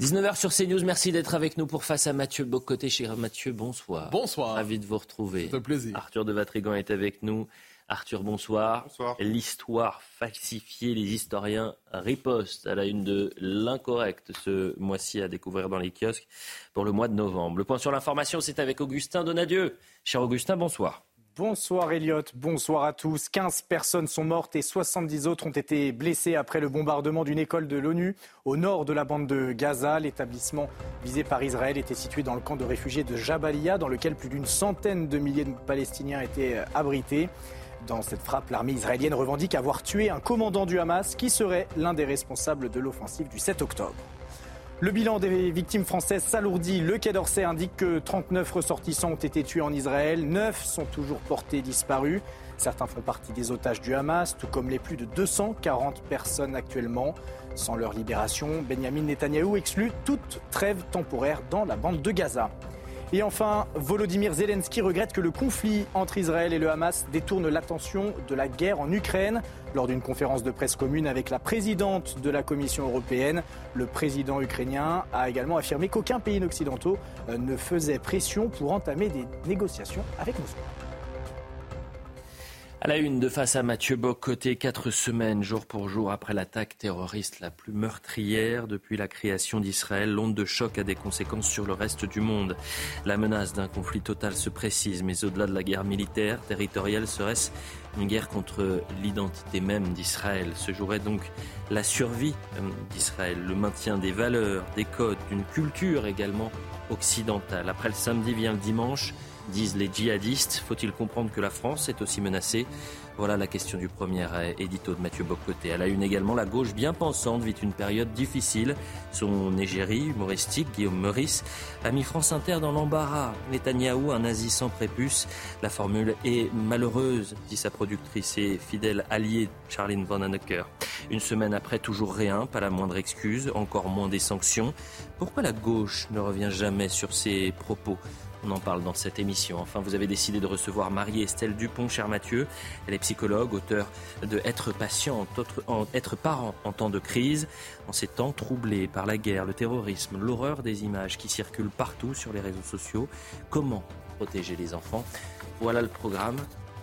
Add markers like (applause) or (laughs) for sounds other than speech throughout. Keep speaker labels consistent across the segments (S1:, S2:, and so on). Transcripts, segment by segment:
S1: 19h sur CNews, merci d'être avec nous pour Face à Mathieu Bocoté. Cher Mathieu, bonsoir.
S2: Bonsoir.
S1: Ravi de vous retrouver.
S2: C'est un plaisir.
S1: Arthur de Vatrigan est avec nous. Arthur, bonsoir.
S3: Bonsoir.
S1: L'histoire falsifiée, les historiens ripostent à la une de l'incorrect ce mois-ci à découvrir dans les kiosques pour le mois de novembre. Le point sur l'information, c'est avec Augustin Donadieu. Cher Augustin, bonsoir.
S4: Bonsoir Elliot, bonsoir à tous. 15 personnes sont mortes et 70 autres ont été blessées après le bombardement d'une école de l'ONU au nord de la bande de Gaza. L'établissement visé par Israël était situé dans le camp de réfugiés de Jabalia, dans lequel plus d'une centaine de milliers de Palestiniens étaient euh, abrités. Dans cette frappe, l'armée israélienne revendique avoir tué un commandant du Hamas qui serait l'un des responsables de l'offensive du 7 octobre. Le bilan des victimes françaises s'alourdit. Le Quai d'Orsay indique que 39 ressortissants ont été tués en Israël. 9 sont toujours portés disparus. Certains font partie des otages du Hamas, tout comme les plus de 240 personnes actuellement. Sans leur libération, Benjamin Netanyahou exclut toute trêve temporaire dans la bande de Gaza. Et enfin, Volodymyr Zelensky regrette que le conflit entre Israël et le Hamas détourne l'attention de la guerre en Ukraine. Lors d'une conférence de presse commune avec la présidente de la Commission européenne, le président ukrainien a également affirmé qu'aucun pays occidentaux euh, ne faisait pression pour entamer des négociations avec Moscou.
S1: À la une de face à Mathieu Bock, côté quatre semaines, jour pour jour, après l'attaque terroriste la plus meurtrière depuis la création d'Israël, l'onde de choc a des conséquences sur le reste du monde. La menace d'un conflit total se précise, mais au-delà de la guerre militaire, territoriale, serait-ce une guerre contre l'identité même d'Israël? Se jouerait donc la survie euh, d'Israël, le maintien des valeurs, des codes, d'une culture également occidentale. Après le samedi vient le dimanche disent les djihadistes. Faut-il comprendre que la France est aussi menacée? Voilà la question du premier édito de Mathieu Bocoté. À la une également, la gauche bien pensante vit une période difficile. Son égérie humoristique, Guillaume Meurice, a mis France Inter dans l'embarras. Netanyahou, un nazi sans prépuce. La formule est malheureuse, dit sa productrice et fidèle alliée Charline Van Hanecker. Une semaine après, toujours rien, pas la moindre excuse, encore moins des sanctions. Pourquoi la gauche ne revient jamais sur ses propos? On en parle dans cette émission. Enfin, vous avez décidé de recevoir Marie-Estelle Dupont, cher Mathieu. Elle est psychologue, auteur de Être patient, être parent en temps de crise. En ces temps troublés par la guerre, le terrorisme, l'horreur des images qui circulent partout sur les réseaux sociaux, comment protéger les enfants? Voilà le programme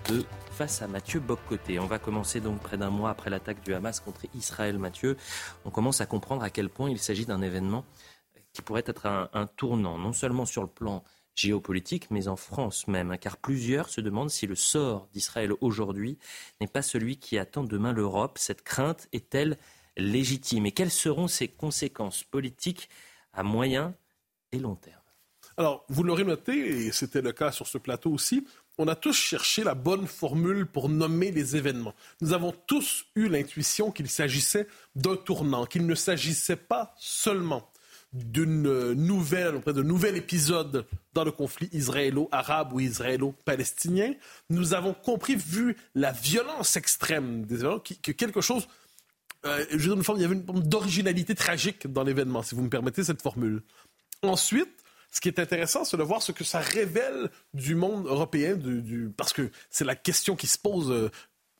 S1: de face à Mathieu Boccoté. On va commencer donc près d'un mois après l'attaque du Hamas contre Israël. Mathieu, on commence à comprendre à quel point il s'agit d'un événement qui pourrait être un, un tournant, non seulement sur le plan géopolitique, mais en France même, hein, car plusieurs se demandent si le sort d'Israël aujourd'hui n'est pas celui qui attend demain l'Europe. Cette crainte est-elle légitime? Et quelles seront ses conséquences politiques à moyen et long terme?
S2: Alors, vous l'aurez noté, et c'était le cas sur ce plateau aussi, on a tous cherché la bonne formule pour nommer les événements. Nous avons tous eu l'intuition qu'il s'agissait d'un tournant, qu'il ne s'agissait pas seulement d'une nouvelle, d'un nouvel épisode dans le conflit israélo-arabe ou israélo-palestinien. Nous avons compris, vu la violence extrême des événements, que quelque chose, euh, je dire, une forme, il y avait une forme d'originalité tragique dans l'événement, si vous me permettez cette formule. Ensuite, ce qui est intéressant, c'est de voir ce que ça révèle du monde européen, parce que c'est la question qui se pose euh,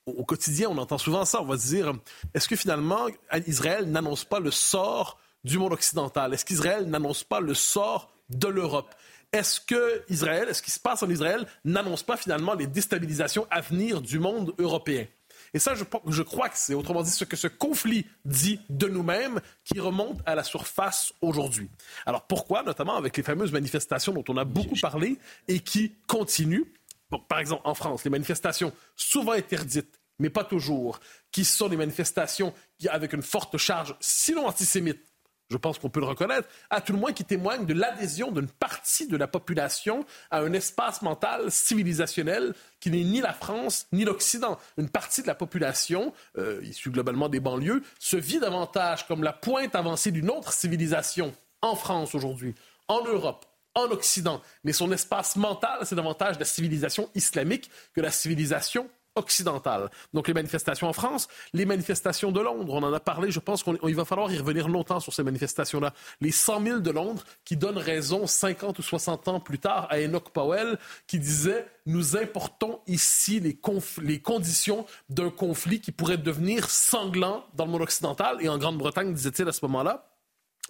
S2: au quotidien. On entend souvent ça. On va se dire, est-ce que finalement, Israël n'annonce pas le sort du monde occidental? Est-ce qu'Israël n'annonce pas le sort de l'Europe? Est-ce que Israël, est-ce qui se passe en Israël, n'annonce pas finalement les déstabilisations à venir du monde européen? Et ça, je, je crois que c'est, autrement dit, ce que ce conflit dit de nous-mêmes qui remonte à la surface aujourd'hui. Alors pourquoi, notamment avec les fameuses manifestations dont on a beaucoup parlé et qui continuent? Bon, par exemple, en France, les manifestations souvent interdites, mais pas toujours, qui sont des manifestations qui, avec une forte charge, sinon antisémite, je pense qu'on peut le reconnaître, à tout le moins qui témoigne de l'adhésion d'une partie de la population à un espace mental civilisationnel qui n'est ni la France ni l'Occident. Une partie de la population, euh, issue globalement des banlieues, se vit davantage comme la pointe avancée d'une autre civilisation en France aujourd'hui, en Europe, en Occident. Mais son espace mental, c'est davantage la civilisation islamique que la civilisation occidentale. Donc les manifestations en France, les manifestations de Londres, on en a parlé, je pense qu'il va falloir y revenir longtemps sur ces manifestations-là. Les 100 000 de Londres qui donnent raison 50 ou 60 ans plus tard à Enoch Powell qui disait nous importons ici les, conditions d'un conflit qui pourrait devenir sanglant dans le monde occidental et en Grande-Bretagne, disait-il à ce moment-là.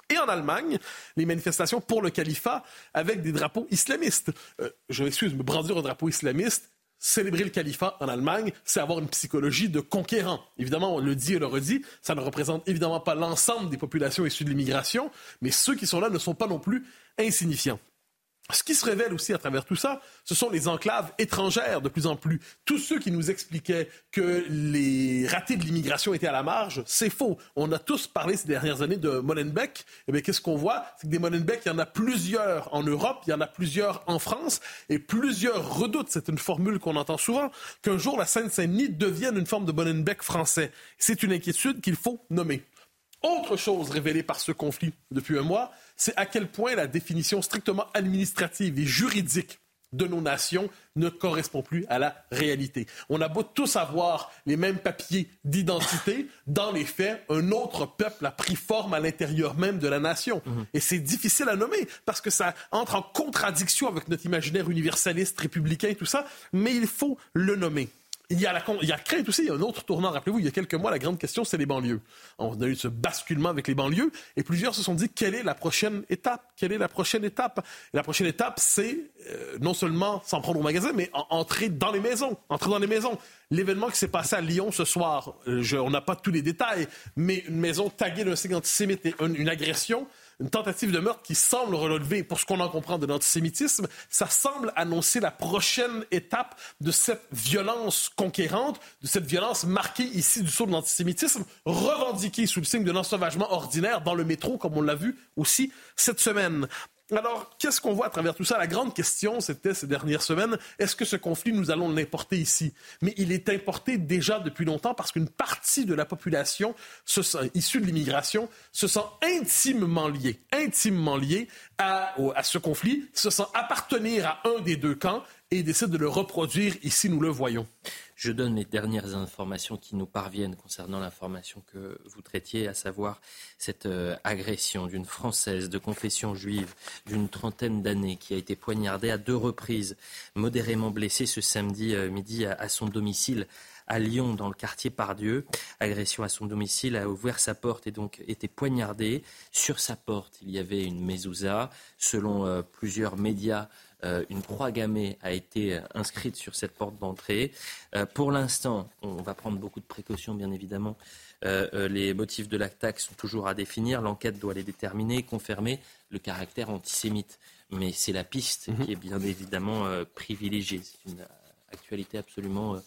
S2: Et en Allemagne, les manifestations pour le califat avec des drapeaux islamistes. Euh, je m'excuse, me brandir un drapeau islamiste, célébrer le califat en Allemagne, c'est avoir une psychologie de conquérant. Évidemment, on le dit et le redit, ça ne représente évidemment pas l'ensemble des populations issues de l'immigration, mais ceux qui sont là ne sont pas non plus insignifiants. Ce qui se révèle aussi à travers tout ça, ce sont les enclaves étrangères de plus en plus. Tous ceux qui nous expliquaient que les ratés de l'immigration étaient à la marge, c'est faux. On a tous parlé ces dernières années de Molenbeek. Eh bien, qu'est-ce qu'on voit? C'est que des Molenbeek, il y en a plusieurs en Europe, il y en a plusieurs en France, et plusieurs redoutent, c'est une formule qu'on entend souvent, qu'un jour la Seine-Saint-Denis devienne une forme de Molenbeek français. C'est une inquiétude qu'il faut nommer. Autre chose révélée par ce conflit depuis un mois, c'est à quel point la définition strictement administrative et juridique de nos nations ne correspond plus à la réalité. On a beau tous avoir les mêmes papiers d'identité, dans les faits, un autre peuple a pris forme à l'intérieur même de la nation. Mhm. Et c'est difficile à nommer parce que ça entre en contradiction avec notre imaginaire universaliste, républicain, tout ça, mais il faut le nommer. Il y, a la, il y a crainte aussi, il y a un autre tournant. Rappelez-vous, il y a quelques mois, la grande question, c'est les banlieues. On a eu ce basculement avec les banlieues et plusieurs se sont dit quelle est la prochaine étape? Quelle est la prochaine étape? La prochaine étape, c'est euh, non seulement s'en prendre au magasin, mais entrer dans les maisons. Entrer dans les maisons. L'événement qui s'est passé à Lyon ce soir, euh, on n'a pas tous les détails, mais une maison taguée d'un signe antisémite et une agression une tentative de meurtre qui semble relever, pour ce qu'on en comprend, de l'antisémitisme, ça semble annoncer la prochaine étape de cette violence conquérante, de cette violence marquée ici du saut de l'antisémitisme, revendiquée sous le signe de l'ensauvagement ordinaire dans le métro, comme on l'a vu aussi cette semaine. Alors, qu'est-ce qu'on voit à travers tout ça? La grande question, c'était ces dernières semaines, est-ce que ce conflit, nous allons l'importer ici? Mais il est importé déjà depuis longtemps parce qu'une partie de la population issue de l'immigration se sent intimement liée, intimement liée à, à ce conflit, se sent appartenir à un des deux camps et décide de le reproduire ici, nous le voyons.
S1: Je donne les dernières informations qui nous parviennent concernant l'information que vous traitiez, à savoir cette euh, agression d'une Française de confession juive d'une trentaine d'années qui a été poignardée à deux reprises, modérément blessée ce samedi euh, midi à, son domicile à Lyon, dans le quartier Pardieu. Agression à son domicile, a ouvert sa porte et donc été poignardée. Sur sa porte, il y avait une mezouza. Selon euh, plusieurs médias, une croix gammée a été euh, inscrite sur cette porte d'entrée. Euh, pour l'instant, on va prendre beaucoup de précautions, bien évidemment. les motifs de l'attaque sont toujours à définir. L'enquête doit les déterminer, confirmer le caractère antisémite. Mais c'est la piste mhm. qui est bien évidemment privilégiée. C'est une actualité absolument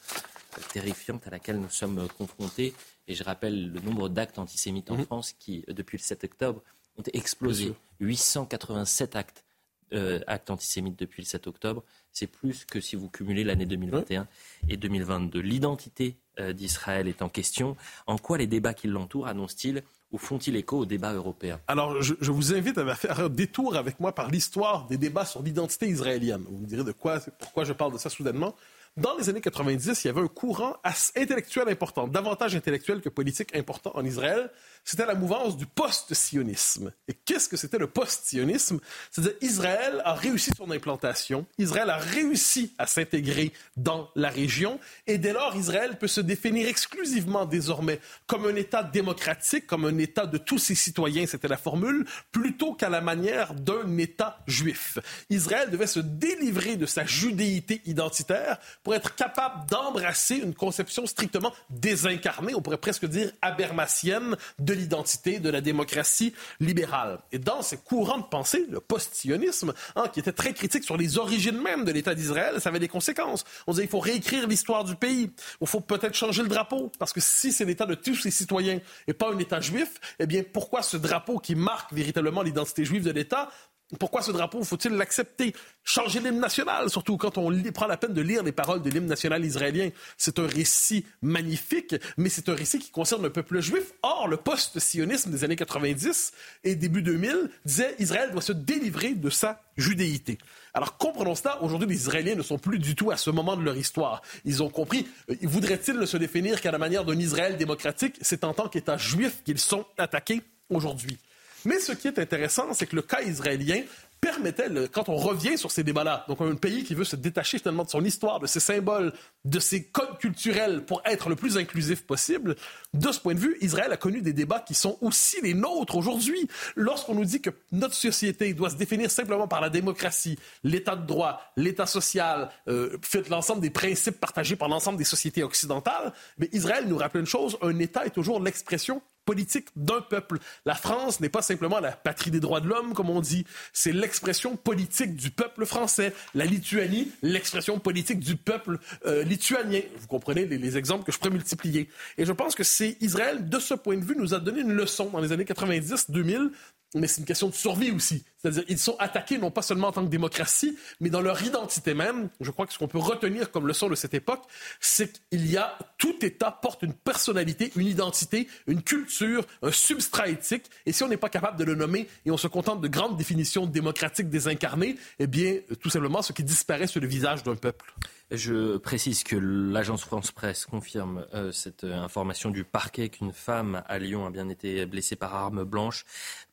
S1: terrifiante à laquelle nous sommes confrontés. Et je rappelle le nombre d'actes antisémites en mhm. France qui, depuis le 7 octobre, ont explosé. 887 actes euh, actes antisémites depuis le 7 octobre, c'est plus que si vous cumulez l'année 2021 et 2022. L'identité euh, d'Israël est en question. En quoi les débats qui l'entourent annoncent-ils ou font-ils écho aux débats européens?
S2: Alors, je, vous invite à faire un détour avec moi par l'histoire des débats sur l'identité israélienne. Vous me direz de quoi, pourquoi je parle de ça soudainement. Dans les années 90, il y avait un courant intellectuel important, davantage intellectuel que politique important en Israël. C'était la mouvance du post-sionisme. Et qu'est-ce que c'était le post-sionisme? C'est-à-dire Israël a réussi son implantation, Israël a réussi à s'intégrer dans la région, et dès lors, Israël peut se définir exclusivement désormais comme un État démocratique, comme un État de tous ses citoyens, c'était la formule, plutôt qu'à la manière d'un État juif. Israël devait se délivrer de sa judéité identitaire pour être capable d'embrasser une conception strictement désincarnée, on pourrait presque dire abermatienne, l'identité, de la démocratie libérale. Et dans ces courants de pensée, le post-sionisme, hein, qui était très critique sur les origines même de l'État d'Israël, ça avait des conséquences. On disait il faut réécrire l'histoire du pays, il faut peut-être changer le drapeau, parce que si c'est l'État de tous ses citoyens et pas un État juif, eh bien pourquoi ce drapeau qui marque véritablement l'identité juive de l'État pourquoi ce drapeau faut-il l'accepter? Changer l'hymne national, surtout quand on prend la peine de lire les paroles de l'hymne national israélien. C'est un récit magnifique, mais c'est un récit qui concerne le peuple juif. Or, le post-sionisme des années 90 et début 2000 disait Israël doit se délivrer de sa judéité. Alors comprenons cela, aujourd'hui les Israéliens ne sont plus du tout à ce moment de leur histoire. Ils ont compris, euh, voudraient-ils se définir qu'à la manière d'un Israël démocratique? C'est en tant qu'État juif qu'ils sont attaqués aujourd'hui. Mais ce qui est intéressant, c'est que le cas israélien permettait, quand on revient sur ces débats-là, donc un pays qui veut se détacher finalement de son histoire, de ses symboles, de ses codes culturels pour être le plus inclusif possible, de ce point de vue, Israël a connu des débats qui sont aussi les nôtres aujourd'hui. Lorsqu'on nous dit que notre société doit se définir simplement par la démocratie, l'état de droit, l'état social, euh, l'ensemble des principes partagés par l'ensemble des sociétés occidentales, mais Israël nous rappelle une chose, un État est toujours l'expression politique d'un peuple. La France n'est pas simplement la patrie des droits de l'homme, comme on dit, c'est l'expression politique du peuple français. La Lituanie, l'expression politique du peuple euh, lituanien. Vous comprenez les, les, exemples que je pourrais multiplier. Et je pense que c'est Israël, de ce point de vue, nous a donné une leçon dans les années 90-2000 mais c'est une question de survie aussi. C'est-à-dire ils sont attaqués non pas seulement en tant que démocratie, mais dans leur identité même. Je crois que ce qu'on peut retenir comme leçon de cette époque, c'est qu'il y a tout État porte une personnalité, une identité, une culture, un substrat éthique. Et si on n'est pas capable de le nommer et on se contente de grandes définitions démocratiques désincarnées, eh bien, tout simplement, ce qui disparaît sur le visage d'un peuple.
S1: Je précise que l'agence France Presse confirme euh, cette euh, information du parquet qu'une femme à Lyon a bien été blessée par arme blanche,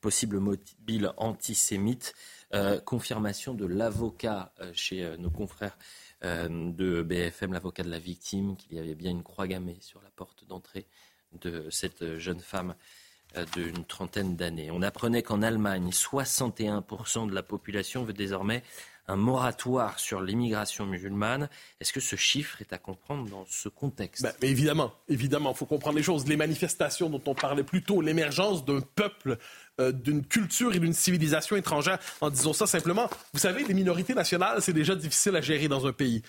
S1: possible mobile antisémite. Euh, confirmation de l'avocat chez nos confrères de BFM, l'avocat de la victime, qu'il y avait bien une croix gammée sur la porte d'entrée de cette jeune femme d'une trentaine d'années. On apprenait qu'en Allemagne, 61% de la population veut désormais un moratoire sur l'immigration musulmane. Est-ce que ce chiffre est à comprendre dans ce contexte?
S2: Ben, Évidemment, évidemment, il faut comprendre les choses. Les manifestations dont on parlait plus tôt, l'émergence d'un peuple euh, d'une culture et d'une civilisation étrangère. En disant ça simplement, vous savez, les minorités nationales, c'est déjà difficile à gérer dans un pays.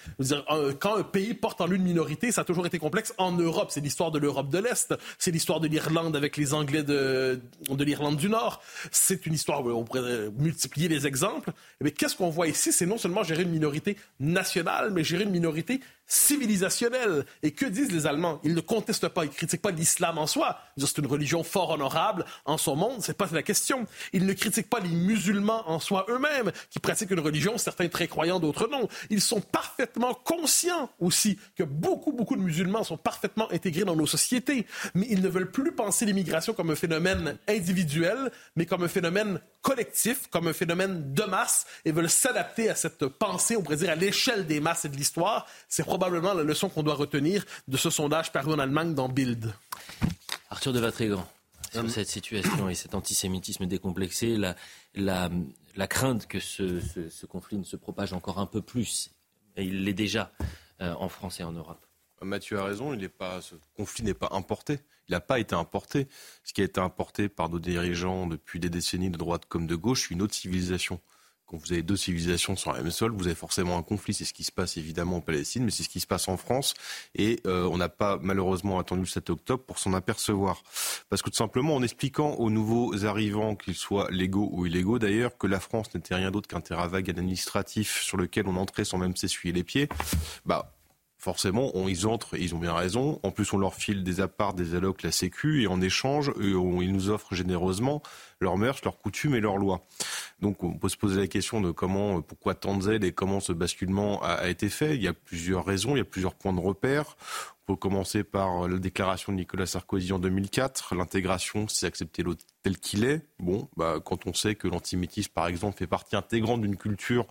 S2: Quand un pays porte en lui une minorité, ça a toujours été complexe. En Europe, c'est l'histoire de l'Europe de l'Est, c'est l'histoire de l'Irlande avec les Anglais de, de l'Irlande du Nord. C'est une histoire on pourrait multiplier les exemples. Mais qu'est-ce qu'on voit ici? C'est non seulement gérer une minorité nationale, mais gérer une minorité civilisationnelle. Et que disent les Allemands? Ils ne contestent pas, ils ne critiquent pas l'islam en soi. C'est une religion fort honorable en son monde, c'est pas la question. Ils ne critiquent pas les musulmans en soi eux-mêmes, qui pratiquent une religion, certains très croyants, d'autres non. Ils sont parfaitement conscients aussi que beaucoup, beaucoup de musulmans sont parfaitement intégrés dans nos sociétés, mais ils ne veulent plus penser l'immigration comme un phénomène individuel, mais comme un phénomène collectif, comme un phénomène de masse, et veulent s'adapter à cette pensée, on pourrait dire, à l'échelle des masses et de l'histoire. C'est probablement la leçon qu'on doit retenir de ce sondage paru en Allemagne dans Bild.
S1: Arthur de Vatrigan, sur hum. cette situation et cet antisémitisme décomplexé, la, la, la crainte que ce, ce, conflit ne se propage encore un peu plus, et il l'est déjà euh, en France et en Europe.
S3: Mathieu a raison, il pas, ce conflit n'est pas importé. Il n'a pas été importé. Ce qui a été importé par nos dirigeants depuis des décennies de droite comme de gauche, une autre civilisation quand vous avez deux civilisations sur la même sol, vous avez forcément un conflit. C'est ce qui se passe évidemment en Palestine, mais c'est ce qui se passe en France. Et euh, on n'a pas malheureusement attendu le 7 octobre pour s'en apercevoir. Parce que tout simplement, en expliquant aux nouveaux arrivants, qu'ils soient légaux ou illégaux d'ailleurs, que la France n'était rien d'autre qu'un terrain vague administratif sur lequel on entrait sans même s'essuyer les pieds, bah forcément, on, ils entrent, ils ont bien raison. En plus, on leur file des apparts, des allocs, la sécu, et en échange, ils nous offrent généreusement leurs mœurs, leurs coutumes et leurs lois. Donc, on peut se poser la question de comment, pourquoi tant de et comment ce basculement a, a été fait. Il y a plusieurs raisons, il y a plusieurs points de repère. On peut commencer par la déclaration de Nicolas Sarkozy en 2004. L'intégration, c'est accepter l'autre tel qu'il est. Bon, bah, quand on sait que l'antisémitisme, par exemple, fait partie intégrante d'une culture,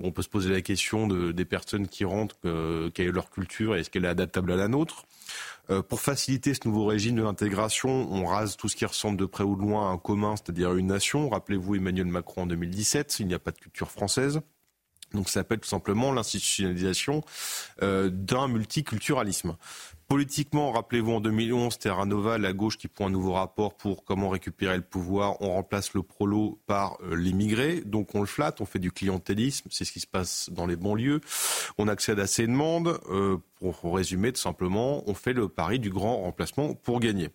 S3: on peut se poser la question de, des personnes qui rentrent, euh, quelle est leur culture et est-ce qu'elle est adaptable à la nôtre. Euh, pour faciliter ce nouveau régime de l'intégration, on rase tout ce qui ressemble de près ou de loin à un commun, c'est-à-dire une nation. Rappelez-vous Emmanuel Macron en 2017, il n'y a pas de culture française. Donc ça s'appelle tout simplement l'institutionnalisation euh, d'un multiculturalisme. Politiquement, rappelez-vous, en 2011, Terra Nova, la gauche qui prend un nouveau rapport pour comment récupérer le pouvoir. On remplace le prolo par euh, l'immigré. Donc on le flatte, on fait du clientélisme. C'est ce qui se passe dans les banlieues. On accède à ces demandes. Euh, pour résumer, tout simplement, on fait le pari du grand remplacement pour gagner.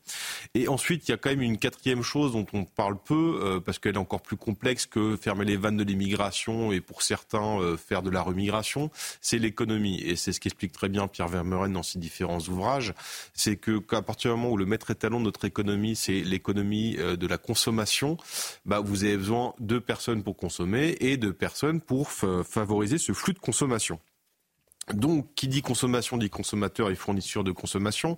S3: Et ensuite, il y a quand même une quatrième chose dont on parle peu, euh, parce qu'elle est encore plus complexe que fermer les vannes de l'immigration et pour certains faire de la remigration, c'est l'économie. Et c'est ce qu'explique très bien Pierre Vermeuren dans ses différents ouvrages c'est que qu'à partir du moment où le maître étalon de notre économie, c'est l'économie euh, de la consommation, bah, vous avez besoin de personnes pour consommer et de personnes pour favoriser ce flux de consommation. Donc, qui dit consommation dit consommateur et fournisseur de consommation.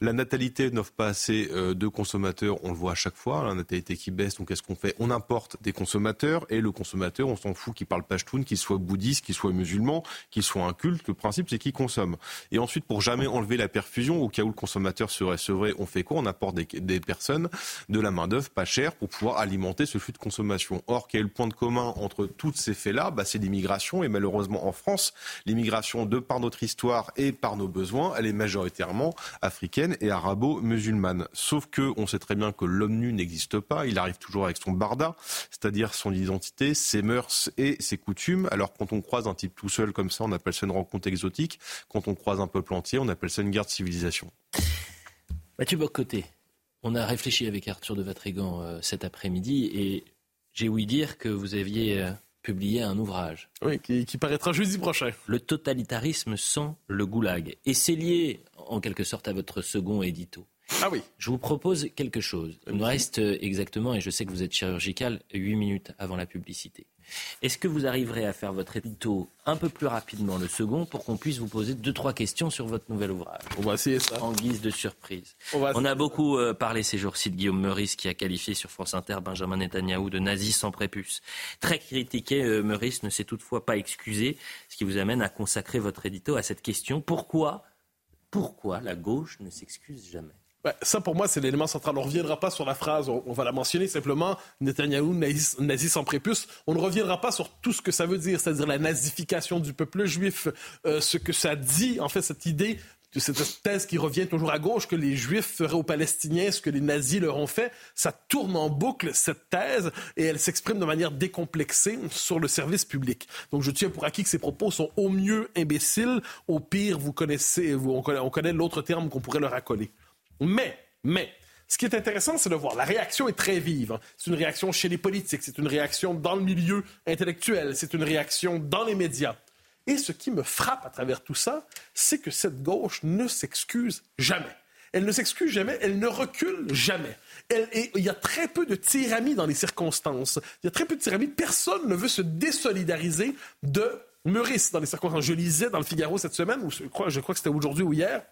S3: La natalité n'offre pas assez euh, de consommateurs, on le voit à chaque fois. La natalité qui baisse, donc qu'est-ce qu'on fait On importe des consommateurs et le consommateur, on s'en fout qu'il parle pashtoun, qu'il soit bouddhiste, qu'il soit musulman, qu'il soit un culte. Le principe, c'est qu'il consomme. Et ensuite, pour jamais enlever la perfusion, au cas où le consommateur serait sevré, on fait quoi? On apporte des, des personnes, de la main-d'œuvre pas chère pour pouvoir alimenter ce flux de consommation. Or, quel est le point de commun entre tous ces faits-là? Bah, C'est l'immigration. Et malheureusement, en France, l'immigration de par notre histoire et par nos besoins, elle est majoritairement africaine et arabo-musulmane. Sauf que on sait très bien que l'homme nu n'existe pas. Il arrive toujours avec son barda, c'est-à-dire son identité, ses mœurs et ses coutumes. Alors quand on croise un type tout seul comme ça, on appelle ça une rencontre exotique. Quand on croise un peuple entier, on appelle ça une guerre de civilisation.
S1: Mathieu Boccoté, on a réfléchi avec Arthur de Vatrigan euh, cet après-midi et j'ai ouï dire que vous aviez euh, publié un ouvrage.
S2: Oui, qui, paraîtra jeudi prochain.
S1: Le totalitarisme sans le goulag. Et c'est lié en quelque sorte à votre second édito.
S2: Ah oui.
S1: Je vous propose quelque chose. Il nous reste exactement, et je sais que vous êtes chirurgical, 8 minutes avant la publicité. Est-ce que vous arriverez à faire votre édito un peu plus rapidement le second pour qu'on puisse vous poser deux trois questions sur votre nouvel ouvrage
S2: On va essayer ça.
S1: En guise de surprise. On, a beaucoup euh, parlé ces jours-ci de Guillaume Meurice qui a qualifié sur France Inter Benjamin Netanyahou de nazi sans prépuce. Très critiqué, euh, Meurice ne s'est toutefois pas excusé, ce qui vous amène à consacrer votre édito à cette question. Pourquoi, pourquoi la gauche ne s'excuse jamais?
S2: Ça, pour moi, c'est l'élément central. On ne reviendra pas sur la phrase, on, va la mentionner simplement, Netanyahou, nazi, sans prépuce. On ne reviendra pas sur tout ce que ça veut dire, c'est-à-dire la nazification du peuple juif, euh, ce que ça dit, en fait, cette idée cette thèse qui revient toujours à gauche, que les Juifs feraient aux Palestiniens ce que les nazis leur ont fait, ça tourne en boucle, cette thèse, et elle s'exprime de manière décomplexée sur le service public. Donc je tiens pour acquis que ces propos sont au mieux imbéciles, au pire, vous connaissez, on connaît l'autre terme qu'on pourrait leur accoler. Mais, mais, ce qui est intéressant, c'est de voir. La réaction est très vive. C'est une réaction chez les politiques, c'est une réaction dans le milieu intellectuel, c'est une réaction dans les médias. Et ce qui me frappe à travers tout ça, c'est que cette gauche ne s'excuse jamais. Elle ne s'excuse jamais, elle ne recule jamais. il y a très peu de tyrannie dans les circonstances. Il y a très peu de tyrannie. Personne ne veut se désolidariser de Meurice dans les circonstances. Je lisais dans le Figaro cette semaine, ou je crois, je crois que c'était aujourd'hui ou hier,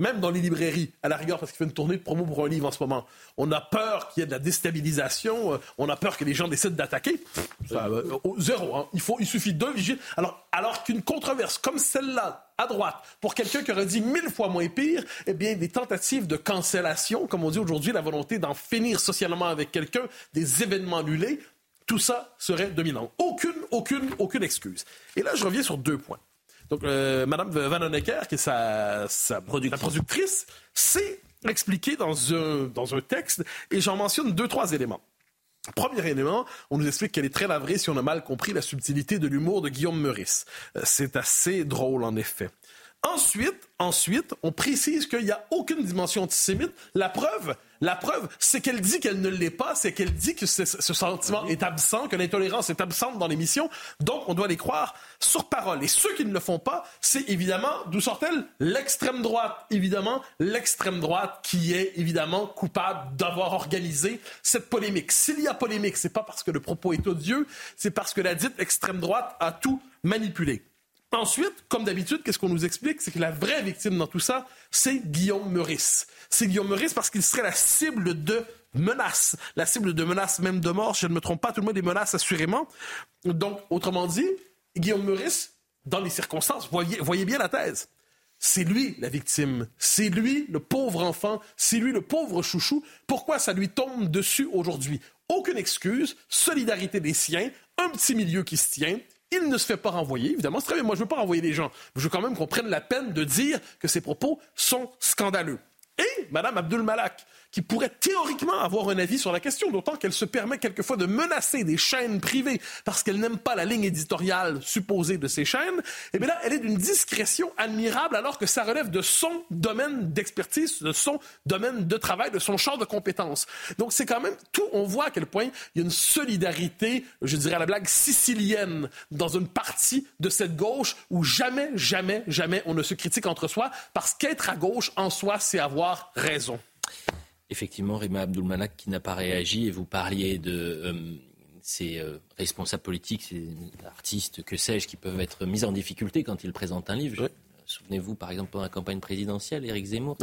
S2: même dans les librairies, à la rigueur, parce qu'il fait une tournée de promo pour un livre en ce moment. On a peur qu'il y ait de la déstabilisation, euh, on a peur que les gens décident d'attaquer. Euh, zéro. Hein. Il, faut, il suffit d'un vigile. Alors, alors qu'une controverse comme celle-là, à droite, pour quelqu'un qui aurait dit mille fois moins pire, eh bien, des tentatives de cancellation, comme on dit aujourd'hui, la volonté d'en finir socialement avec quelqu'un, des événements annulés, tout ça serait dominant. Aucune, aucune, aucune excuse. Et là, je reviens sur deux points. Donc, euh, Madame Van Honecker, qui est sa, productrice, s'est expliquée dans un, dans un texte, et j'en mentionne deux, trois éléments. Premier élément, on nous explique qu'elle est très lavrée si on a mal compris la subtilité de l'humour de Guillaume Meurice. Euh, c'est assez drôle, en effet. Ensuite, ensuite, on précise qu'il n'y a aucune dimension antisémite. La preuve, la preuve, c'est qu'elle dit qu'elle ne l'est pas, c'est qu'elle dit que ce, sentiment est absent, que l'intolérance est absente dans l'émission. Donc, on doit les croire sur parole. Et ceux qui ne le font pas, c'est évidemment, d'où sort-elle? L'extrême droite. Évidemment, l'extrême droite qui est évidemment coupable d'avoir organisé cette polémique. S'il y a polémique, c'est pas parce que le propos est odieux, c'est parce que la dite extrême droite a tout manipulé. Ensuite, comme d'habitude, qu'est-ce qu'on nous explique? C'est que la vraie victime dans tout ça, c'est Guillaume Meurice. C'est Guillaume Meurice parce qu'il serait la cible de menaces, la cible de menaces même de mort, si je ne me trompe pas, tout le monde des menaces assurément. Donc, autrement dit, Guillaume Meurice, dans les circonstances, voyez, voyez bien la thèse. C'est lui la victime, c'est lui le pauvre enfant, c'est lui le pauvre chouchou. Pourquoi ça lui tombe dessus aujourd'hui? Aucune excuse, solidarité des siens, un petit milieu qui se tient, Il ne se fait pas renvoyer, évidemment. C'est très bien. Moi, je veux pas renvoyer les gens. Je veux quand même qu'on prenne la peine de dire que ces propos sont scandaleux. Et Mme Abdul Malak, qui pourrait théoriquement avoir un avis sur la question, d'autant qu'elle se permet quelquefois de menacer des chaînes privées parce qu'elle n'aime pas la ligne éditoriale supposée de ces chaînes, eh bien là, elle est d'une discrétion admirable alors que ça relève de son domaine d'expertise, de son domaine de travail, de son champ de compétences. Donc c'est quand même tout, on voit à quel point il y a une solidarité, je dirais à la blague, sicilienne dans une partie de cette gauche où jamais, jamais, jamais on ne se critique entre soi parce qu'être à gauche en soi, c'est avoir raison.
S1: Effectivement, Rima Abdulmanak qui n'a pas réagi et vous parliez de euh, ces euh, responsables politiques, ces artistes, que sais-je, qui peuvent être mis en difficulté quand ils présentent un livre. Souvenez-vous, par exemple, pendant la campagne présidentielle, Éric Zemmour,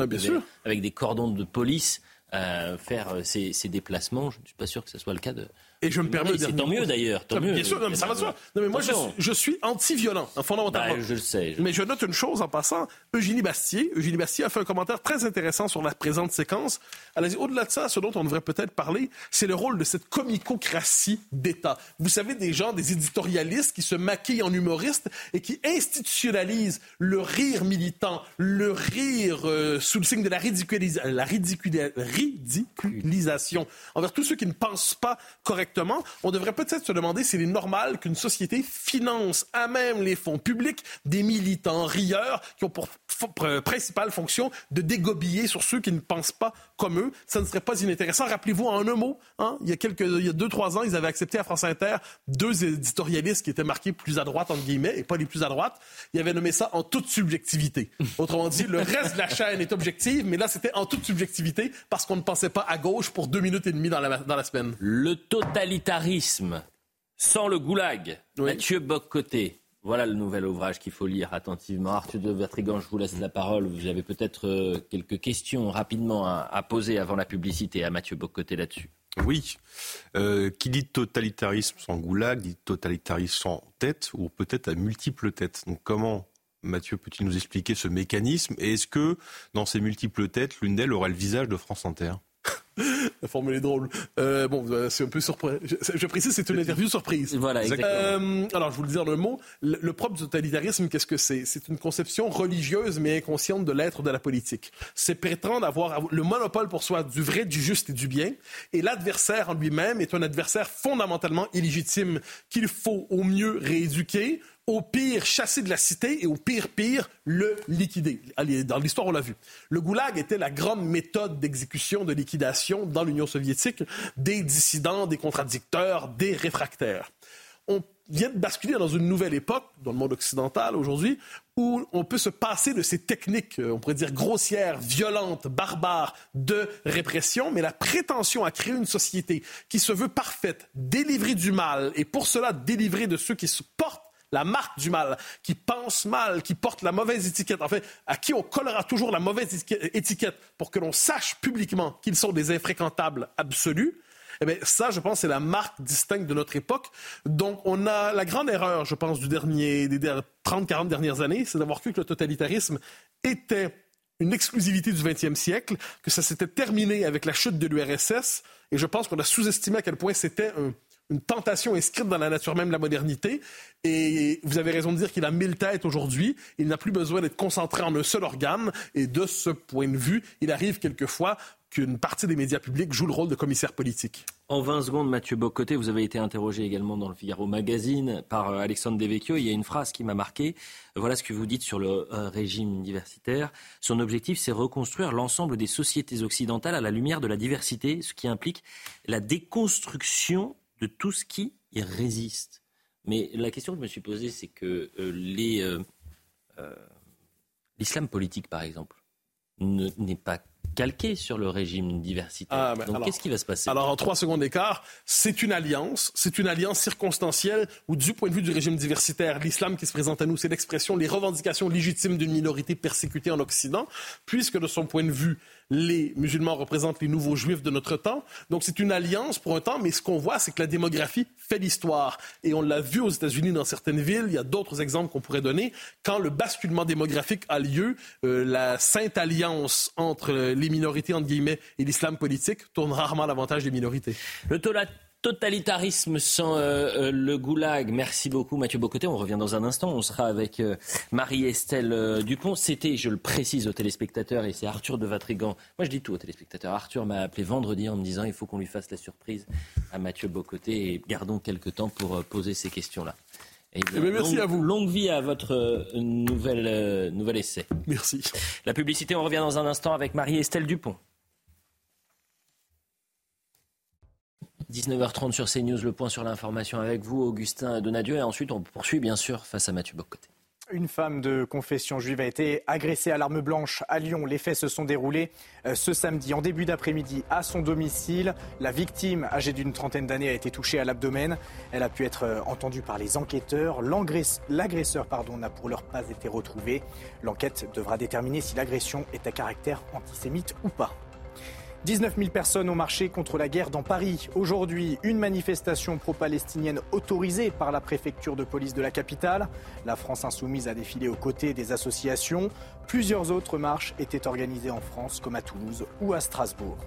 S1: avec des cordons de police, euh, faire ses, déplacements. Je ne suis pas sûr que ce soit le cas de,
S2: et je me permets de
S1: dire. Tant mieux d'ailleurs. Tant mieux.
S2: Bien sûr, non, mais ça va Non, mais moi, je, suis anti-violent, fondamentalement.
S1: Bah, je le sais.
S2: Mais je note une chose en passant. Eugénie Bastier, Eugénie Bastier a fait un commentaire très intéressant sur la présente séquence. Elle a dit, au-delà de ça, ce dont on devrait peut-être parler, c'est le rôle de cette comicocratie d'État. Vous savez, des gens, des éditorialistes qui se maquillent en humoristes et qui institutionnalisent le rire militant, le rire euh, sous le signe de la, la ridiculisation envers tous ceux qui ne pensent pas correctement on devrait peut-être se demander s'il est normal qu'une société finance à même les fonds publics des militants rieurs qui ont pour principale fonction de dégobiller sur ceux qui ne pensent pas comme eux. Ça ne serait pas inintéressant. Rappelez-vous en un mot, hein, il y a quelques, il y a deux, trois ans, ils avaient accepté à France Inter deux éditorialistes qui étaient marqués plus à droite, entre guillemets, et pas les plus à droite. Ils avaient nommé ça en toute subjectivité. Autrement dit, le reste de la chaîne est objective, mais là, c'était en toute subjectivité parce qu'on ne pensait pas à gauche pour deux minutes et demie dans la, dans la semaine.
S1: Totalitarisme sans le goulag. Mathieu Boccoté. Voilà le nouvel ouvrage qu'il faut lire attentivement. Arthur de Vertrigan, je vous laisse la parole. Vous avez peut-être euh, quelques questions rapidement à, poser avant la publicité à Mathieu Boccoté là-dessus.
S3: Oui. Euh, qui dit totalitarisme sans goulag, dit totalitarisme sans tête, ou peut-être à multiples têtes. Donc comment, Mathieu, peut-il nous expliquer ce mécanisme? Et est-ce que, dans ces multiples têtes, l'une d'elles aurait le visage de France Inter? (laughs)
S2: La formule est drôle. Euh, bon, euh, c'est un peu surprenant. Je, précise, c'est une interview surprise.
S1: Voilà, exactement. Euh,
S2: alors, je vous le dis en un mot. Le, propre du totalitarisme, qu'est-ce que c'est? C'est une conception religieuse mais inconsciente de l'être de la politique. C'est prétendre avoir le monopole pour soi du vrai, du juste et du bien. Et l'adversaire en lui-même est un adversaire fondamentalement illégitime qu'il faut au mieux rééduquer, au pire chasser de la cité et au pire pire le liquider. Dans l'histoire, on l'a vu. Le goulag était la grande méthode d'exécution, de liquidation dans l'Union soviétique des dissidents, des contradicteurs, des réfractaires. On vient de basculer dans une nouvelle époque, dans le monde occidental aujourd'hui, où on peut se passer de ces techniques, euh, on pourrait dire grossières, violentes, barbares de répression, mais la prétention à créer une société qui se veut parfaite, délivrée du mal, et pour cela délivrée de ceux qui se portent la marque du mal, qui pense mal, qui porte la mauvaise étiquette, en fait, à qui on collera toujours la mauvaise étiquette pour que l'on sache publiquement qu'ils sont des infréquentables absolus, eh bien, ça, je pense, c'est la marque distincte de notre époque. Donc, on a la grande erreur, je pense, du dernier, des 30-40 dernières années, c'est d'avoir cru que le totalitarisme était une exclusivité du 20e siècle, que ça s'était terminé avec la chute de l'URSS. Et je pense qu'on a sous-estimé à quel point c'était un, une tentation inscrite dans la nature même de la modernité. Et vous avez raison de dire qu'il a mille têtes aujourd'hui. Il n'a plus besoin d'être concentré en un seul organe. Et de ce point de vue, il arrive quelquefois qu'une partie des médias publics joue le rôle de commissaire politique.
S1: En 20 secondes, Mathieu Bocoté, vous avez été interrogé également dans le Figaro Magazine par euh, Alexandre Devecchio. Il y a une phrase qui m'a marqué. Voilà ce que vous dites sur le euh, régime universitaire. Son objectif, c'est reconstruire l'ensemble des sociétés occidentales à la lumière de la diversité, ce qui implique la déconstruction de tout ce qui y résiste. Mais la question que je me suis posée, c'est que euh, les, euh, euh, l'islam politique, par exemple, n'est pas calqué sur le régime diversitaire. Ah, Donc qu'est-ce qui va se passer?
S2: Alors en trois secondes d'écart, c'est une alliance, c'est une alliance circonstancielle où du point de vue du régime diversitaire, l'islam qui se présente à nous, c'est l'expression, les revendications légitimes d'une minorité persécutée en Occident, puisque de son point de vue, les musulmans représentent les nouveaux juifs de notre temps. Donc c'est une alliance pour un temps, mais ce qu'on voit, c'est que la démographie fait l'histoire. Et on l'a vu aux États-Unis dans certaines villes, il y a d'autres exemples qu'on pourrait donner. Quand le basculement démographique a lieu, euh, la sainte alliance entre les minorités, entre guillemets, et l'islam politique tourne rarement à l'avantage des minorités.
S1: Totalitarisme sans euh, euh, le goulag. Merci beaucoup Mathieu Bocoté. On revient dans un instant. On sera avec euh, Marie-Estelle Dupont. C'était, je le précise aux téléspectateurs, et c'est Arthur de Vatrigan. Moi je dis tout aux téléspectateurs. Arthur m'a appelé vendredi en me disant il faut qu'on lui fasse la surprise à Mathieu Bocoté et gardons quelques temps pour poser ces questions-là.
S2: Et eh merci
S1: à
S2: vous.
S1: Longue vie à votre nouvelle, nouvel essai.
S2: Merci.
S1: La publicité, on revient dans un instant avec Marie-Estelle Dupont. 19h30 sur CNews, le point sur l'information avec vous, Augustin Donadieu. Et ensuite, on poursuit bien sûr face à Mathieu Bocoté.
S4: Une femme de confession juive a été agressée à l'arme blanche à Lyon. Les faits se sont déroulés euh, ce samedi en début d'après-midi à son domicile. La victime, âgée d'une trentaine d'années, a été touchée à l'abdomen. Elle a pu être euh, entendue par les enquêteurs. L'agresseur n'a pour l'heure pas été retrouvé. L'enquête devra déterminer si l'agression est à caractère antisémite ou pas. 19 000 personnes ont marché contre la guerre dans Paris. Aujourd'hui, une manifestation pro-palestinienne autorisée par la préfecture de police de la capitale. La France insoumise a défilé aux côtés des associations. Plusieurs autres marches étaient organisées en France, comme à Toulouse ou à Strasbourg.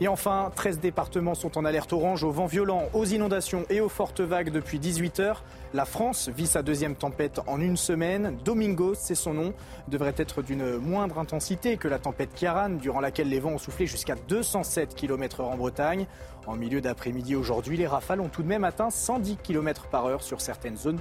S4: Et enfin, 13 départements sont en alerte orange au vent violent, aux inondations et aux fortes vagues depuis 18 heures. La France vit sa deuxième tempête en une semaine. Domingos, c'est son nom, devrait être d'une moindre intensité que la tempête Kiaran, durant laquelle les vents ont soufflé jusqu'à 207 km/h en Bretagne. En milieu d'après-midi aujourd'hui, les rafales ont tout de même atteint 110 km par heure sur certaines zones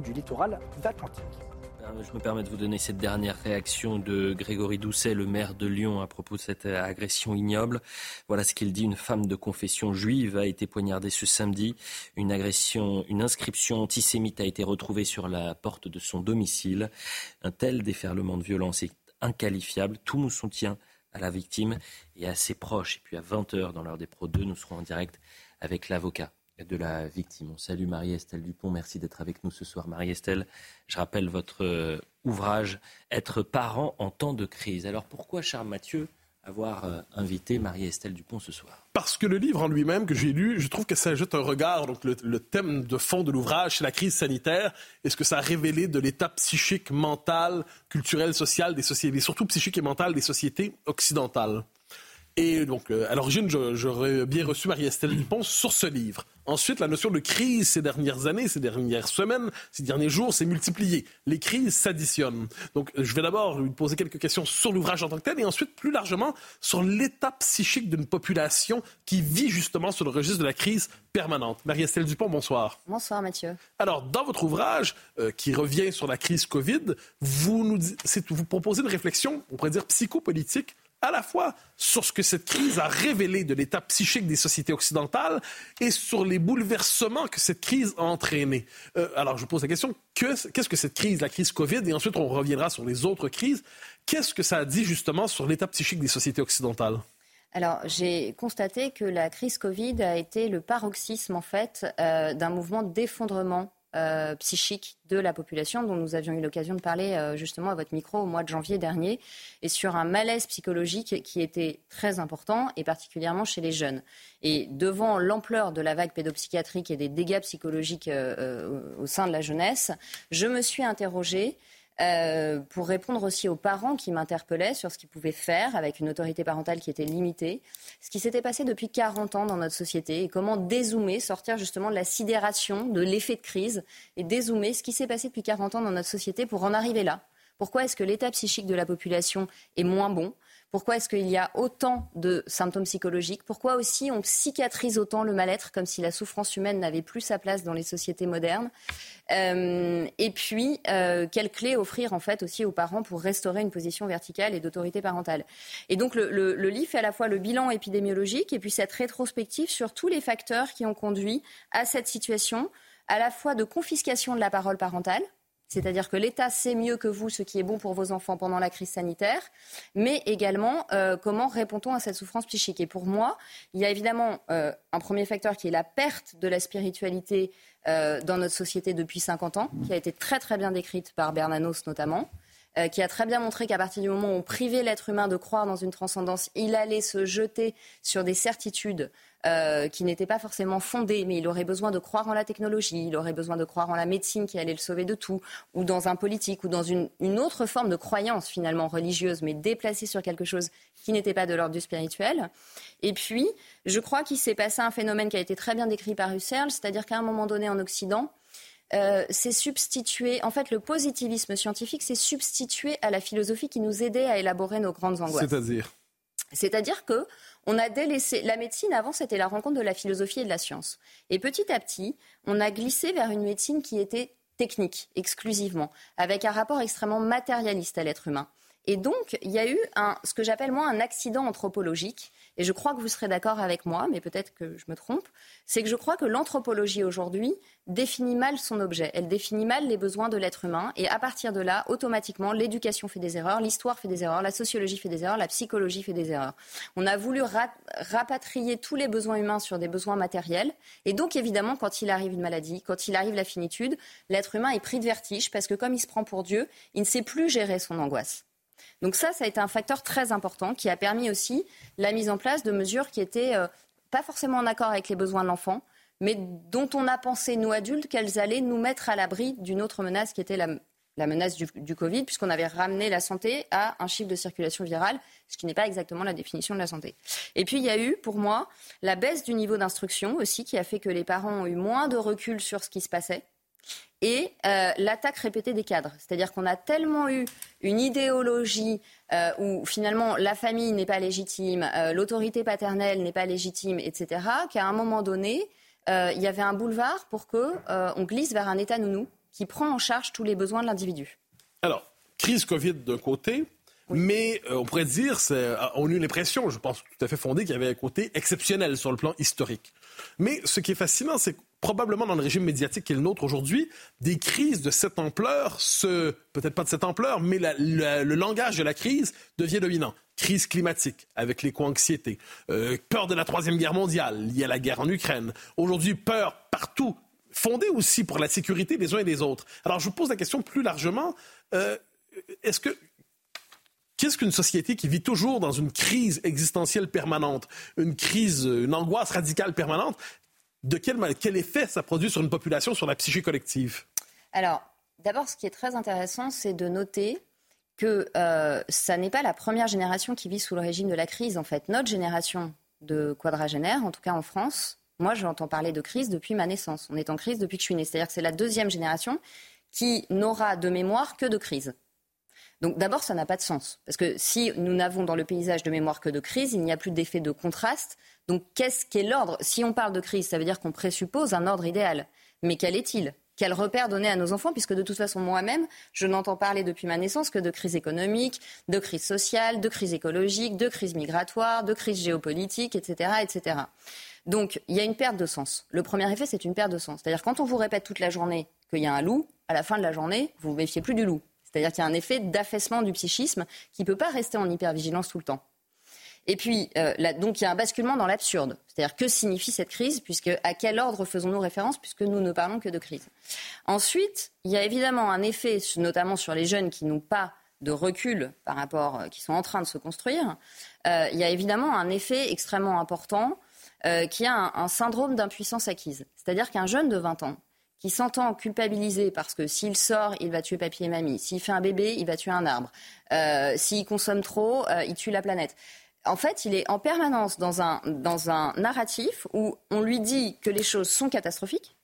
S4: du littoral d'Atlantique.
S1: Je me permets de vous donner cette dernière réaction de Grégory Doucet, le maire de Lyon, à propos de cette euh, agression ignoble. Voilà ce qu'il dit. Une femme de confession juive a été poignardée ce samedi. Une agression, une inscription antisémite a été retrouvée sur la porte de son domicile. Un tel déferlement de violence est inqualifiable. Tout nous soutient à la victime et à ses proches. Et puis à 20h dans l'heure des Pro 2, nous serons en direct avec l'avocat de la victime. On salue Marie-Estelle Dupont. Merci d'être avec nous ce soir. Marie-Estelle, je rappelle votre euh, ouvrage Être parent en temps de crise. Alors pourquoi, Charles Mathieu, avoir euh, invité Marie-Estelle Dupont ce soir?
S2: Parce que le livre en lui-même que j'ai lu, je trouve que ça ajoute un regard. Donc le, le thème de fond de l'ouvrage, c'est la crise sanitaire et ce que ça a révélé de l'état psychique, mental, culturel, social des sociétés, surtout psychique et mental des sociétés occidentales? Et donc, euh, à l'origine, j'aurais bien reçu Marie-Estelle Dupont sur ce livre. Ensuite, la notion de crise ces dernières années, ces dernières semaines, ces derniers jours s'est multipliée. Les crises s'additionnent. Donc, je vais d'abord lui poser quelques questions sur l'ouvrage en tant que tel et ensuite, plus largement, sur l'état psychique d'une population qui vit justement sur le registre de la crise permanente. Marie-Estelle Dupont, bonsoir.
S5: Bonsoir, Mathieu.
S2: Alors, dans votre ouvrage, euh, qui revient sur la crise COVID, vous, nous, vous proposez une réflexion, on pourrait dire psychopolitique, à la fois sur ce que cette crise a révélé de l'état psychique des sociétés occidentales et sur les bouleversements que cette crise a entraînés. Euh, alors, je pose la question, qu'est-ce que cette crise, la crise COVID, et ensuite on reviendra sur les autres crises, qu'est-ce que ça a dit justement sur l'état psychique des sociétés occidentales?
S5: Alors, j'ai constaté que la crise Covid a été le paroxysme, en fait, euh, d'un mouvement d'effondrement euh, psychique de la population dont nous avions eu l'occasion de parler euh, justement à votre micro au mois de janvier dernier et sur un malaise psychologique qui était très important et particulièrement chez les jeunes. Et devant l'ampleur de la vague pédopsychiatrique et des dégâts psychologiques euh, au sein de la jeunesse, je me suis interrogée euh, pour répondre aussi aux parents qui m'interpellaient sur ce qu'ils pouvaient faire avec une autorité parentale qui était limitée, ce qui s'était passé depuis 40 ans dans notre société et comment dézoomer, sortir justement de la sidération, de l'effet de crise et dézoomer ce qui s'est passé depuis 40 ans dans notre société pour en arriver là. Pourquoi est-ce que l'état psychique de la population est moins bon? Pourquoi est-ce qu'il y a autant de symptômes psychologiques? Pourquoi aussi on psychiatrise autant le mal-être comme si la souffrance humaine n'avait plus sa place dans les sociétés modernes? Euh, Et puis, euh, quelle clé offrir en fait aussi aux parents pour restaurer une position verticale et d'autorité parentale? Et donc le, le livre fait à la fois le bilan épidémiologique et puis cette rétrospective sur tous les facteurs qui ont conduit à cette situation à la fois de confiscation de la parole parentale, c'est-à-dire que l'État sait mieux que vous ce qui est bon pour vos enfants pendant la crise sanitaire, mais également euh, comment répond-on à cette souffrance psychique. Et pour moi, il y a évidemment euh, un premier facteur qui est la perte de la spiritualité euh, dans notre société depuis 50 ans, qui a été très très bien décrite par Bernanos notamment. qui a très bien montré qu'à partir du moment où on privait l'être humain de croire dans une transcendance, il allait se jeter sur des certitudes euh, qui n'étaient pas forcément fondées, mais il aurait besoin de croire en la technologie, il aurait besoin de croire en la médecine qui allait le sauver de tout, ou dans un politique, ou dans une, une autre forme de croyance finalement religieuse, mais déplacée sur quelque chose qui n'était pas de l'ordre du spirituel. Et puis, je crois qu'il s'est passé un phénomène qui a été très bien décrit par Husserl, c'est-à-dire qu'à un moment donné en Occident, euh, c'est substitué. En fait, le positivisme scientifique s'est substitué à la philosophie qui nous aidait à élaborer nos grandes angoisses.
S2: C'est-à-dire?
S5: C'est-à-dire que on a délaissé la médecine avant, c'était la rencontre de la philosophie et de la science. Et petit à petit, on a glissé vers une médecine qui était technique exclusivement, avec un rapport extrêmement matérialiste à l'être humain. Et donc, il y a eu ce que j'appelle moi un accident anthropologique et je crois que vous serez d'accord avec moi, mais peut-être que je me trompe, c'est que je crois que l'anthropologie aujourd'hui définit mal son objet. Elle définit mal les besoins de l'être humain. Et à partir de là, automatiquement, l'éducation fait des erreurs, l'histoire fait des erreurs, la sociologie fait des erreurs, la psychologie fait des erreurs. On a voulu rapatrier tous les besoins humains sur des besoins matériels. Et donc, évidemment, quand il arrive une maladie, quand il arrive la finitude, l'être humain est pris de vertige parce que comme il se prend pour Dieu, il ne sait plus gérer son angoisse. Donc ça, ça a été un facteur très important qui a permis aussi la mise en place de mesures qui étaient euh, pas forcément en accord avec les besoins de l'enfant, mais dont on a pensé, nous adultes, qu'elles allaient nous mettre à l'abri d'une autre menace qui était la, menace du, du Covid, puisqu'on avait ramené la santé à un chiffre de circulation virale, ce qui n'est pas exactement la définition de la santé. Et puis il y a eu, pour moi, la baisse du niveau d'instruction aussi, qui a fait que les parents ont eu moins de recul sur ce qui se passait et euh, l'attaque répétée des cadres. C'est-à-dire qu'on a tellement eu une idéologie euh, où finalement la famille n'est pas légitime, euh, l'autorité paternelle n'est pas légitime, etc., qu'à un moment donné, il y avait un boulevard pour qu'on glisse vers un État nounou qui prend en charge tous les besoins de l'individu.
S2: Alors, crise Covid d'un côté, mais on pourrait dire, on a eu l'impression, je pense tout à fait fondé, qu'il y avait un côté exceptionnel sur le plan historique. Mais ce qui est fascinant, c'est probablement dans le régime médiatique qui est le nôtre aujourd'hui, des crises de cette ampleur, peut-être pas de cette ampleur, mais le langage de la crise devient dominant. Crise climatique avec l'éco-anxiété, euh, peur de la troisième guerre mondiale liée à la guerre en Ukraine. Aujourd'hui, peur partout, fondée aussi pour la sécurité des uns et des autres. Alors, je vous pose la question plus largement. Euh, est-ce que Qu'est-ce qu'une société qui vit toujours dans une crise existentielle permanente, une crise, une angoisse radicale permanente, de quel, quel effet ça produit sur une population, sur la psyché collective?
S5: Alors, d'abord, ce qui est très intéressant, c'est de noter que euh, ça n'est pas la première génération qui vit sous le régime de la crise. En fait, notre génération de quadragénaires, en tout cas en France, moi, j'entends parler de crise depuis ma naissance. On est en crise depuis que je suis née. C'est-à-dire que c'est la deuxième génération qui n'aura de mémoire que de crise. Donc d'abord, ça n'a pas de sens. Parce que si nous n'avons dans le paysage de mémoire que de crise, il n'y a plus d'effet de contraste. Donc qu'est-ce qu'est l'ordre? Si on parle de crise, ça veut dire qu'on présuppose un ordre idéal. Mais quel est-il? Quel repère donner à nos enfants, puisque de toute façon, moi-même, je n'entends parler depuis ma naissance que de crise économique, de crise sociale, de crise écologique, de crise migratoire, de crise géopolitique, etc., etc. Donc, il y a une perte de sens. Le premier effet, c'est une perte de sens. C'est-à-dire, quand on vous répète toute la journée qu'il y a un loup, à la fin de la journée, vous vous méfiez plus du loup. C'est-à-dire qu'il y a un effet d'affaissement du psychisme qui ne peut pas rester en hypervigilance tout le temps. Et puis, euh, donc il y a un basculement dans l'absurde. C'est-à-dire que signifie cette crise, puisque à quel ordre faisons-nous référence, puisque nous ne parlons que de crise. Ensuite, il y a évidemment un effet, notamment sur les jeunes qui n'ont pas de recul par rapport, euh, qui sont en train de se construire. Euh, il y a évidemment un effet extrêmement important qui a un, un syndrome d'impuissance acquise. C'est-à-dire qu'un jeune de 20 ans qui s'entend culpabilisé parce que s'il sort, il va tuer papy et mamie. S'il fait un bébé, il va tuer un arbre. Euh, s'il consomme trop, euh, il tue la planète. En fait, il est en permanence dans un, dans un narratif où on lui dit que les choses sont catastrophiques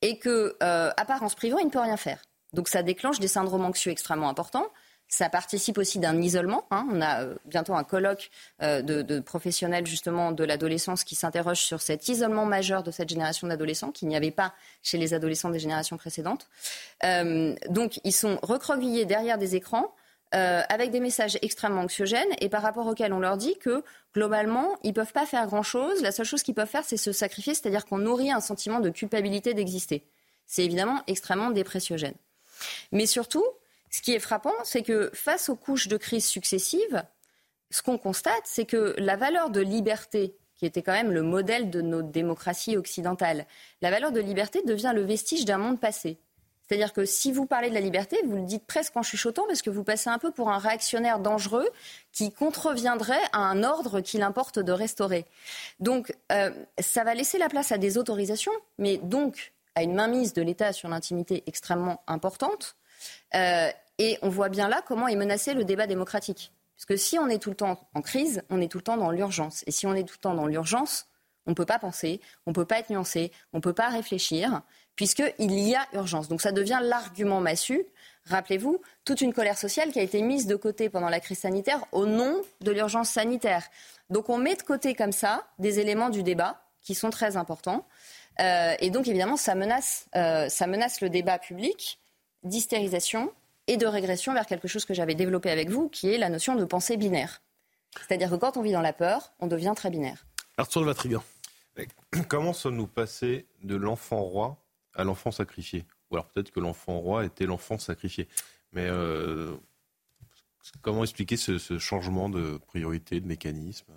S5: et que, euh, apparence privant, il ne peut rien faire. Donc ça déclenche des syndromes anxieux extrêmement importants. Ça participe aussi d'un isolement. Hein. On a euh, bientôt un colloque euh, de, professionnels justement de l'adolescence qui s'interroge sur cet isolement majeur de cette génération d'adolescents qu'il n'y avait pas chez les adolescents des générations précédentes. Euh, donc ils sont recroquevillés derrière des écrans. avec des messages extrêmement anxiogènes et par rapport auxquels on leur dit que globalement, ils ne peuvent pas faire grand-chose. La seule chose qu'ils peuvent faire, c'est se sacrifier, c'est-à-dire qu'on nourrit un sentiment de culpabilité d'exister. C'est évidemment extrêmement dépressiogène. Mais surtout, ce qui est frappant, c'est que face aux couches de crise successives, ce qu'on constate, c'est que la valeur de liberté, qui était quand même le modèle de notre démocratie occidentale, la valeur de liberté devient le vestige d'un monde passé. C'est-à-dire que si vous parlez de la liberté, vous le dites presque en chuchotant parce que vous passez un peu pour un réactionnaire dangereux qui contreviendrait à un ordre qu'il importe de restaurer. Donc, euh, ça va laisser la place à des autorisations, mais donc à une mainmise de l'État sur l'intimité extrêmement importante. Euh, et on voit bien là comment est menacé le débat démocratique. Parce que si on est tout le temps en crise, on est tout le temps dans l'urgence. Et si on est tout le temps dans l'urgence, on ne peut pas penser, on ne peut pas être nuancé, on ne peut pas réfléchir puisqu'il y a urgence. Donc ça devient l'argument massu. Rappelez-vous, toute une colère sociale qui a été mise de côté pendant la crise sanitaire au nom de l'urgence sanitaire. Donc on met de côté comme ça des éléments du débat qui sont très importants. Euh, et donc évidemment, ça menace, euh, ça menace le débat public d'hystérisation et de régression vers quelque chose que j'avais développé avec vous, qui est la notion de pensée binaire. C'est-à-dire que quand on vit dans la peur, on devient très binaire.
S2: Arthur de Vatrigan.
S3: Comment sommes-nous passés de l'enfant roi à l'enfant sacrifié? Ou alors peut-être que l'enfant roi était l'enfant sacrifié. Mais euh, comment expliquer ce, changement de priorité, de mécanisme?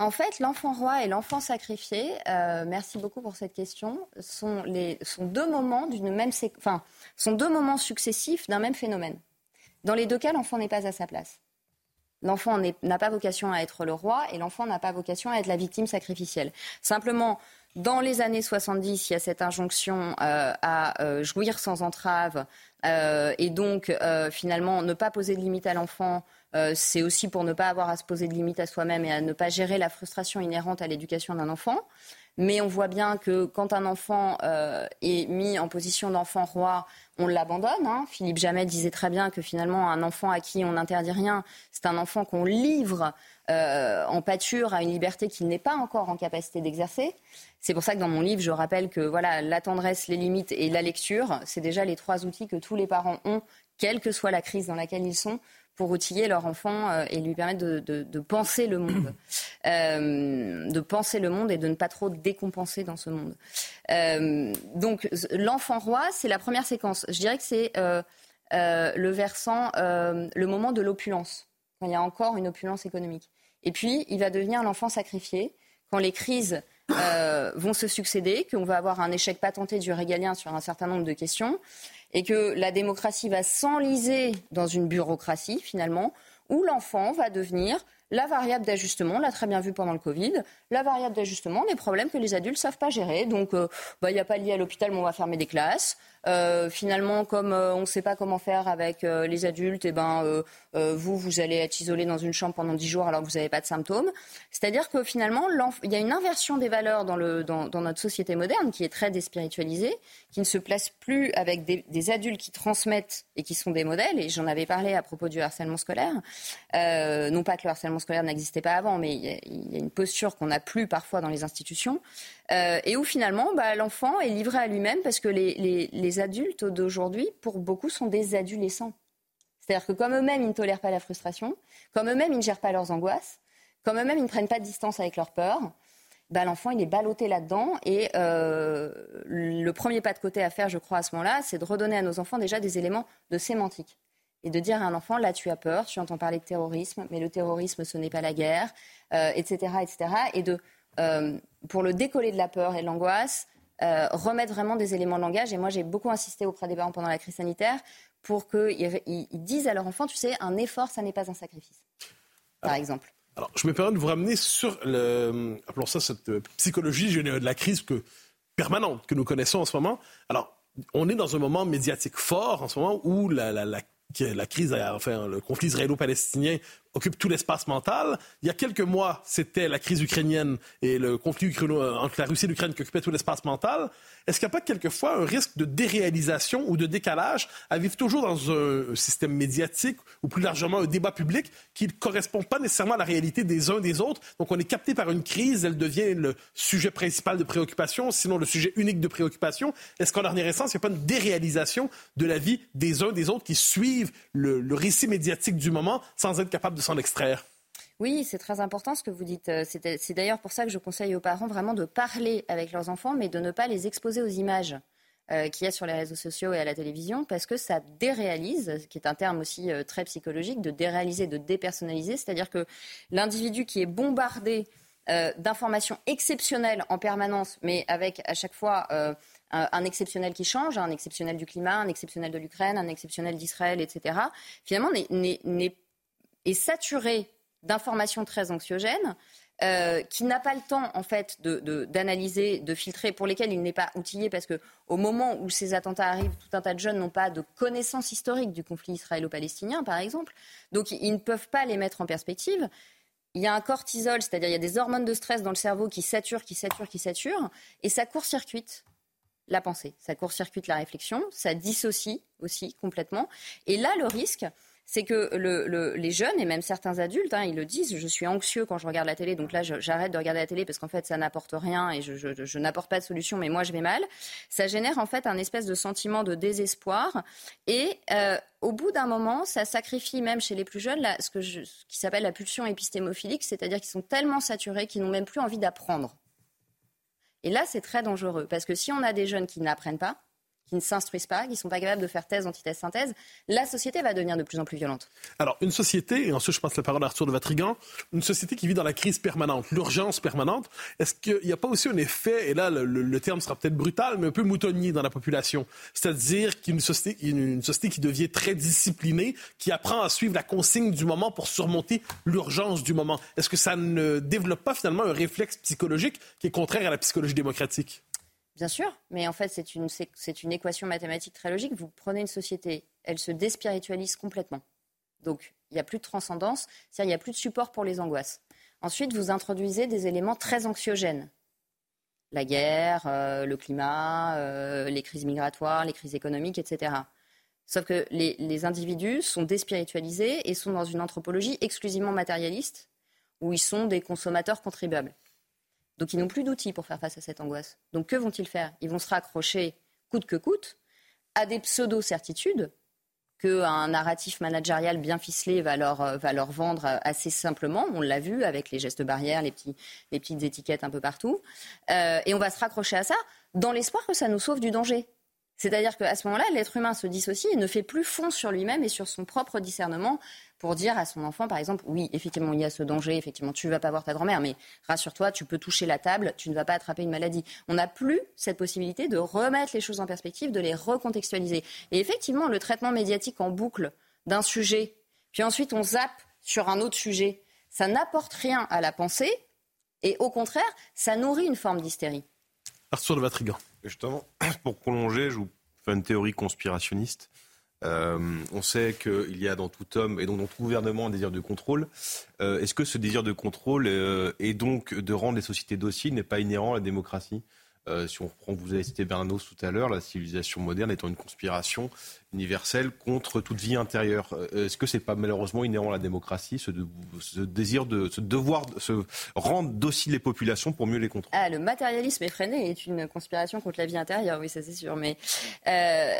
S5: En fait, l'enfant roi et l'enfant sacrifié, euh, merci beaucoup pour cette question, sont, les, sont deux moments même, sont deux moments successifs d'un même phénomène. Dans les deux cas, l'enfant n'est pas à sa place. L'enfant n'a pas vocation à être le roi et l'enfant n'a pas vocation à être la victime sacrificielle. Simplement, dans les années 70, il y a cette injonction euh, à euh, jouir sans entrave et donc finalement ne pas poser de limite à l'enfant. C'est aussi pour ne pas avoir à se poser de limite à soi-même et à ne pas gérer la frustration inhérente à l'éducation d'un enfant. Mais on voit bien que quand un enfant est mis en position d'enfant roi, on l'abandonne. Hein. Philippe Jamet disait très bien que finalement, un enfant à qui on n'interdit rien, c'est un enfant qu'on livre euh, en pâture à une liberté qu'il n'est pas encore en capacité d'exercer. C'est pour ça que dans mon livre, je rappelle que voilà, la tendresse, les limites et la lecture, c'est déjà les trois outils que tous les parents ont, quelle que soit la crise dans laquelle ils sont, pour outiller leur enfant euh, et lui permettre de, penser le monde, (clears throat) euh, de penser le monde et de ne pas trop décompenser dans ce monde. donc l'enfant roi, c'est la première séquence. Je dirais que c'est le versant, le moment de l'opulence, quand il y a encore une opulence économique. Et puis, il va devenir l'enfant sacrifié quand les crises euh, vont se succéder, qu'on va avoir un échec patenté du régalien sur un certain nombre de questions, et que la démocratie va s'enliser dans une bureaucratie, finalement, où l'enfant va devenir la variable d'ajustement, on l'a très bien vu pendant le Covid, la variable d'ajustement des problèmes que les adultes ne savent pas gérer. Donc, euh, bah, il n'y a pas lié à l'hôpital, mais on va fermer des classes. Euh, finalement, comme euh, on ne sait pas comment faire avec euh, les adultes, et eh ben, vous, vous allez être isolé dans une chambre pendant dix jours alors que vous n'avez pas de symptômes. C'est-à-dire que finalement, il y a une inversion des valeurs dans, le, dans, notre société moderne qui est très déspiritualisée, qui ne se place plus avec des, adultes qui transmettent et qui sont des modèles. Et j'en avais parlé à propos du harcèlement scolaire. non pas que le harcèlement scolaire n'existait pas avant, mais il y, a une posture qu'on n'a plus parfois dans les institutions. Et où finalement, bah, l'enfant est livré à lui-même parce que les adultes d'aujourd'hui, pour beaucoup, sont des adolescents. C'est-à-dire que comme eux-mêmes, ils ne tolèrent pas la frustration, comme eux-mêmes, ils ne gèrent pas leurs angoisses, comme eux-mêmes, ils ne prennent pas de distance avec leurs peurs, bah, l'enfant, il est ballotté là-dedans. Et euh, le premier pas de côté à faire, je crois, à ce moment-là, c'est de redonner à nos enfants déjà des éléments de sémantique. Et de dire à un enfant, là, tu as peur, tu entends parler de terrorisme, mais le terrorisme, ce n'est pas la guerre, etc., euh, etc. Et de, euh, pour le décoller de la peur et de l'angoisse, euh, remettre vraiment des éléments de langage. Et moi, j'ai beaucoup insisté auprès des parents pendant la crise sanitaire pour qu'ils disent à leur enfant, tu sais, un effort, ça n'est pas un sacrifice, par exemple.
S2: Alors, je me permets de vous ramener sur, le, appelons ça cette psychologie de la crise que, permanente que nous connaissons en ce moment. Alors, on est dans un moment médiatique fort en ce moment où la, la, la la crise, enfin, le conflit israélo-palestinien occupe tout l'espace mental. Il y a quelques mois, c'était la crise ukrainienne et le conflit entre la Russie et l'Ukraine qui occupait tout l'espace mental. Est-ce qu'il n'y a pas quelquefois un risque de déréalisation ou de décalage à vivre toujours dans un système médiatique ou plus largement un débat public qui ne correspond pas nécessairement à la réalité des uns des autres? Donc on est capté par une crise, elle devient le sujet principal de préoccupation, sinon le sujet unique de préoccupation. Est-ce qu'en dernière instance, il n'y a pas une déréalisation de la vie des uns des autres qui suivent le, le récit médiatique du moment sans être capable de s'en extraire?
S5: Oui, c'est très important ce que vous dites. Euh, c'est d'ailleurs pour ça que je conseille aux parents vraiment de parler avec leurs enfants, mais de ne pas les exposer aux images euh, qu'il y a sur les réseaux sociaux et à la télévision, parce que ça déréalise, qui est un terme aussi euh, très psychologique, de déréaliser, de dépersonnaliser, c'est-à-dire que l'individu qui est bombardé d'informations exceptionnelles en permanence, mais avec à chaque fois un, exceptionnel qui change, un exceptionnel du climat, un exceptionnel de l'Ukraine, un exceptionnel d'Israël, etc., finalement, est saturé d'informations très anxiogènes. Euh, qui n'a pas le temps en fait d'analyser, de, filtrer, pour lesquels il n'est pas outillé parce que au moment où ces attentats arrivent, tout un tas de jeunes n'ont pas de connaissances historiques du conflit israélo-palestinien, par exemple, donc ils ne peuvent pas les mettre en perspective. Il y a un cortisol, c'est-à-dire il y a des hormones de stress dans le cerveau qui saturent, qui saturent, qui saturent, et ça court-circuite la pensée, ça court-circuite la réflexion, ça dissocie aussi complètement. Et là, le risque, c'est que les jeunes et même certains adultes, hein, ils le disent, je suis anxieux quand je regarde la télé, donc là j'arrête de regarder la télé parce qu'en fait ça n'apporte rien et je, n'apporte pas de solution, mais moi je vais mal. Ça génère en fait un espèce de sentiment de désespoir et euh, au bout d'un moment, ça sacrifie même chez les plus jeunes ce, que qui s'appelle la pulsion épistémophilique, c'est-à-dire qu'ils sont tellement saturés qu'ils n'ont même plus envie d'apprendre. Et là, c'est très dangereux parce que si on a des jeunes qui n'apprennent pas, qui ne s'instruisent pas, qui ne sont pas capables de faire thèse, antithèse, synthèse, la société va devenir de plus en plus violente.
S2: Alors, une société, et ensuite je passe la parole à Arthur de Vatrigan, une société qui vit dans la crise permanente, l'urgence permanente, est-ce qu'il n'y a pas aussi un effet, et là le, terme sera peut-être brutal, mais un peu moutonnier dans la population, c'est-à-dire qu'une société, une société qui devient très disciplinée, qui apprend à suivre la consigne du moment pour surmonter l'urgence du moment. Est-ce que ça ne développe pas finalement un réflexe psychologique qui est contraire à la psychologie démocratique?
S5: Bien sûr, mais en fait, c'est une, équation mathématique très logique. Vous prenez une société, elle se déspiritualise complètement. Donc, il n'y a plus de transcendance, c'est-à-dire il n'y a plus de support pour les angoisses. Ensuite, vous introduisez des éléments très anxiogènes. La guerre, euh, le climat, euh, les crises migratoires, les crises économiques, etc. Sauf que les, les, individus sont déspiritualisés et sont dans une anthropologie exclusivement matérialiste, où ils sont des consommateurs contribuables. Donc ils n'ont plus d'outils pour faire face à cette angoisse. Donc que vont-ils faire? Ils vont se raccrocher coûte que coûte à des pseudo-certitudes qu'un narratif managérial bien ficelé va leur, euh, va vendre euh, assez simplement. On l'a vu avec les gestes barrières, les petites étiquettes un peu partout. Euh, et on va se raccrocher à ça dans l'espoir que ça nous sauve du danger. C'est-à-dire qu'à ce moment-là, l'être humain se dissocie et ne fait plus fond sur lui-même et sur son propre discernement pour dire à son enfant, par exemple, oui, effectivement, il y a ce danger, effectivement, tu ne vas pas voir ta grand-mère, mais rassure-toi, tu peux toucher la table, tu ne vas pas attraper une maladie. On n'a plus cette possibilité de remettre les choses en perspective, de les recontextualiser. Et effectivement, le traitement médiatique en boucle d'un sujet, puis ensuite on zappe sur un autre sujet, ça n'apporte rien à la pensée, et au contraire, ça nourrit une forme d'hystérie.
S2: Arthur de Vatrigan.
S3: Justement, (clears throat) pour prolonger, je vous fais une théorie conspirationniste. Euh, on sait qu'il y a dans tout homme et donc dans tout gouvernement un désir de contrôle. Euh, est-ce que ce désir de contrôle euh, et donc de rendre les sociétés dociles n'est pas inhérent à la démocratie? Si on reprend, vous avez cité Bernanos tout à l'heure, la civilisation moderne étant une conspiration universelle contre toute vie intérieure. Euh, est-ce que c'est pas malheureusement inhérent à la démocratie, ce, désir de, ce devoir de se rendre dociles les populations pour mieux les contrôler?
S5: Ah, Le matérialisme effréné est une conspiration contre la vie intérieure, oui, ça c'est sûr. Mais euh,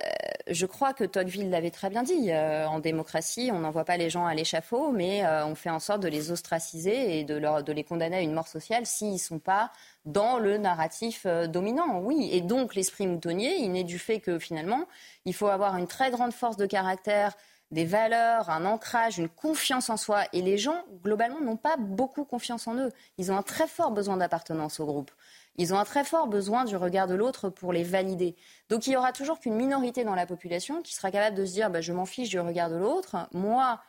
S5: je crois que Tocqueville l'avait très bien dit. Euh, en démocratie, on n'envoie pas les gens à l'échafaud, mais on fait en sorte de les ostraciser et de, de les condamner à une mort sociale s'ils ne sont pas dans le narratif dominant, oui. Et donc l'esprit moutonnier, il naît du fait que finalement, il faut avoir une très grande force de caractère, des valeurs, un ancrage, une confiance en soi. Et les gens, globalement, n'ont pas beaucoup confiance en eux. Ils ont un très fort besoin d'appartenance au groupe. Ils ont un très fort besoin du regard de l'autre pour les valider. Donc il y aura toujours qu'une minorité dans la population qui sera capable de se dire bah, je m'en fiche du regard de l'autre. Moi,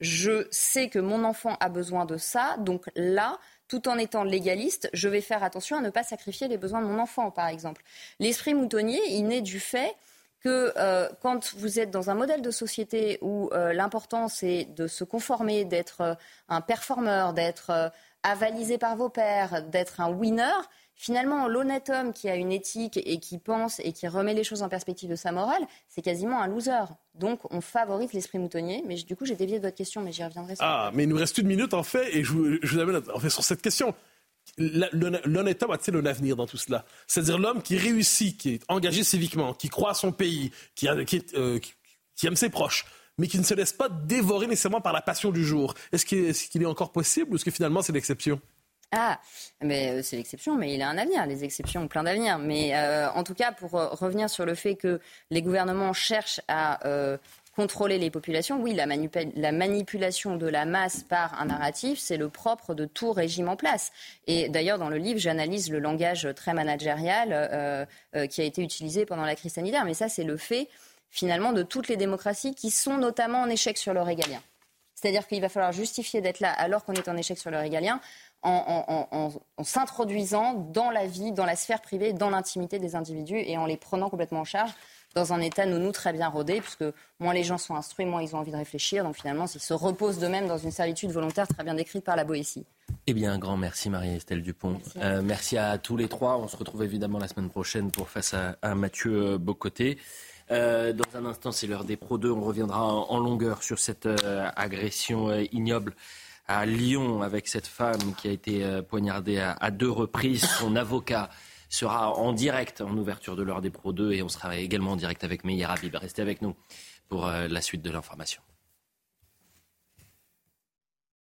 S5: je sais que mon enfant a besoin de ça. Donc là, tout en étant légaliste, je vais faire attention à ne pas sacrifier les besoins de mon enfant, par exemple. L'esprit moutonnier, il naît du fait que euh, quand vous êtes dans un modèle de société où euh, l'important c'est de se conformer, d'être euh, un performeur, d'être avalisé par vos pairs, d'être un winner, finalement l'honnête homme qui a une éthique et qui pense et qui remet les choses en perspective de sa morale, c'est quasiment un loser. Donc on favorise l'esprit moutonnier. Mais du coup j'ai dévié de votre question, mais j'y reviendrai.
S2: Ah, mais il nous reste une minute en fait, et je vous, je vous amène en fait sur cette question l'honnête homme a-t-il un avenir dans tout cela? C'est-à-dire l'homme qui réussit, qui est engagé civiquement, qui croit à son pays, qui, euh, aime ses proches, mais qui ne se laisse pas dévorer nécessairement par la passion du jour. Est-ce qu'il est, encore possible ou est-ce que finalement c'est l'exception?
S5: Ah, mais euh, c'est l'exception, mais il a un avenir. Les exceptions ont plein d'avenir. Mais euh, en tout cas, pour revenir sur le fait que les gouvernements cherchent à contrôler les populations. Oui, la, la, manipulation de la masse par un narratif, c'est le propre de tout régime en place. Et d'ailleurs, dans le livre, j'analyse le langage très managérial euh, euh, qui a été utilisé pendant la crise sanitaire. Mais ça, c'est le fait, finalement, de toutes les démocraties qui sont notamment en échec sur le régalien. C'est-à-dire qu'il va falloir justifier d'être là alors qu'on est en échec sur le régalien en, s'introduisant dans la vie, dans la sphère privée, dans l'intimité des individus et en les prenant complètement en charge dans un état nounou très bien rodé, puisque moins les gens sont instruits, moins ils ont envie de réfléchir. Donc finalement, ils se reposent d'eux-mêmes dans une servitude volontaire très bien décrite par la Boétie.
S1: Eh bien, un grand merci Marie-Estelle Dupont. Merci. Euh, à tous les trois. On se retrouve évidemment la semaine prochaine pour face à, Mathieu euh, Bocoté. Euh, dans un instant, c'est l'heure des Pro 2. On reviendra en, longueur sur cette agression ignoble à Lyon avec cette femme qui a été poignardée à, deux reprises. Son avocat sera en direct en ouverture de l'heure des Pro 2 et on sera également en direct avec Meir Habib. Restez avec nous pour euh, la suite de l'information.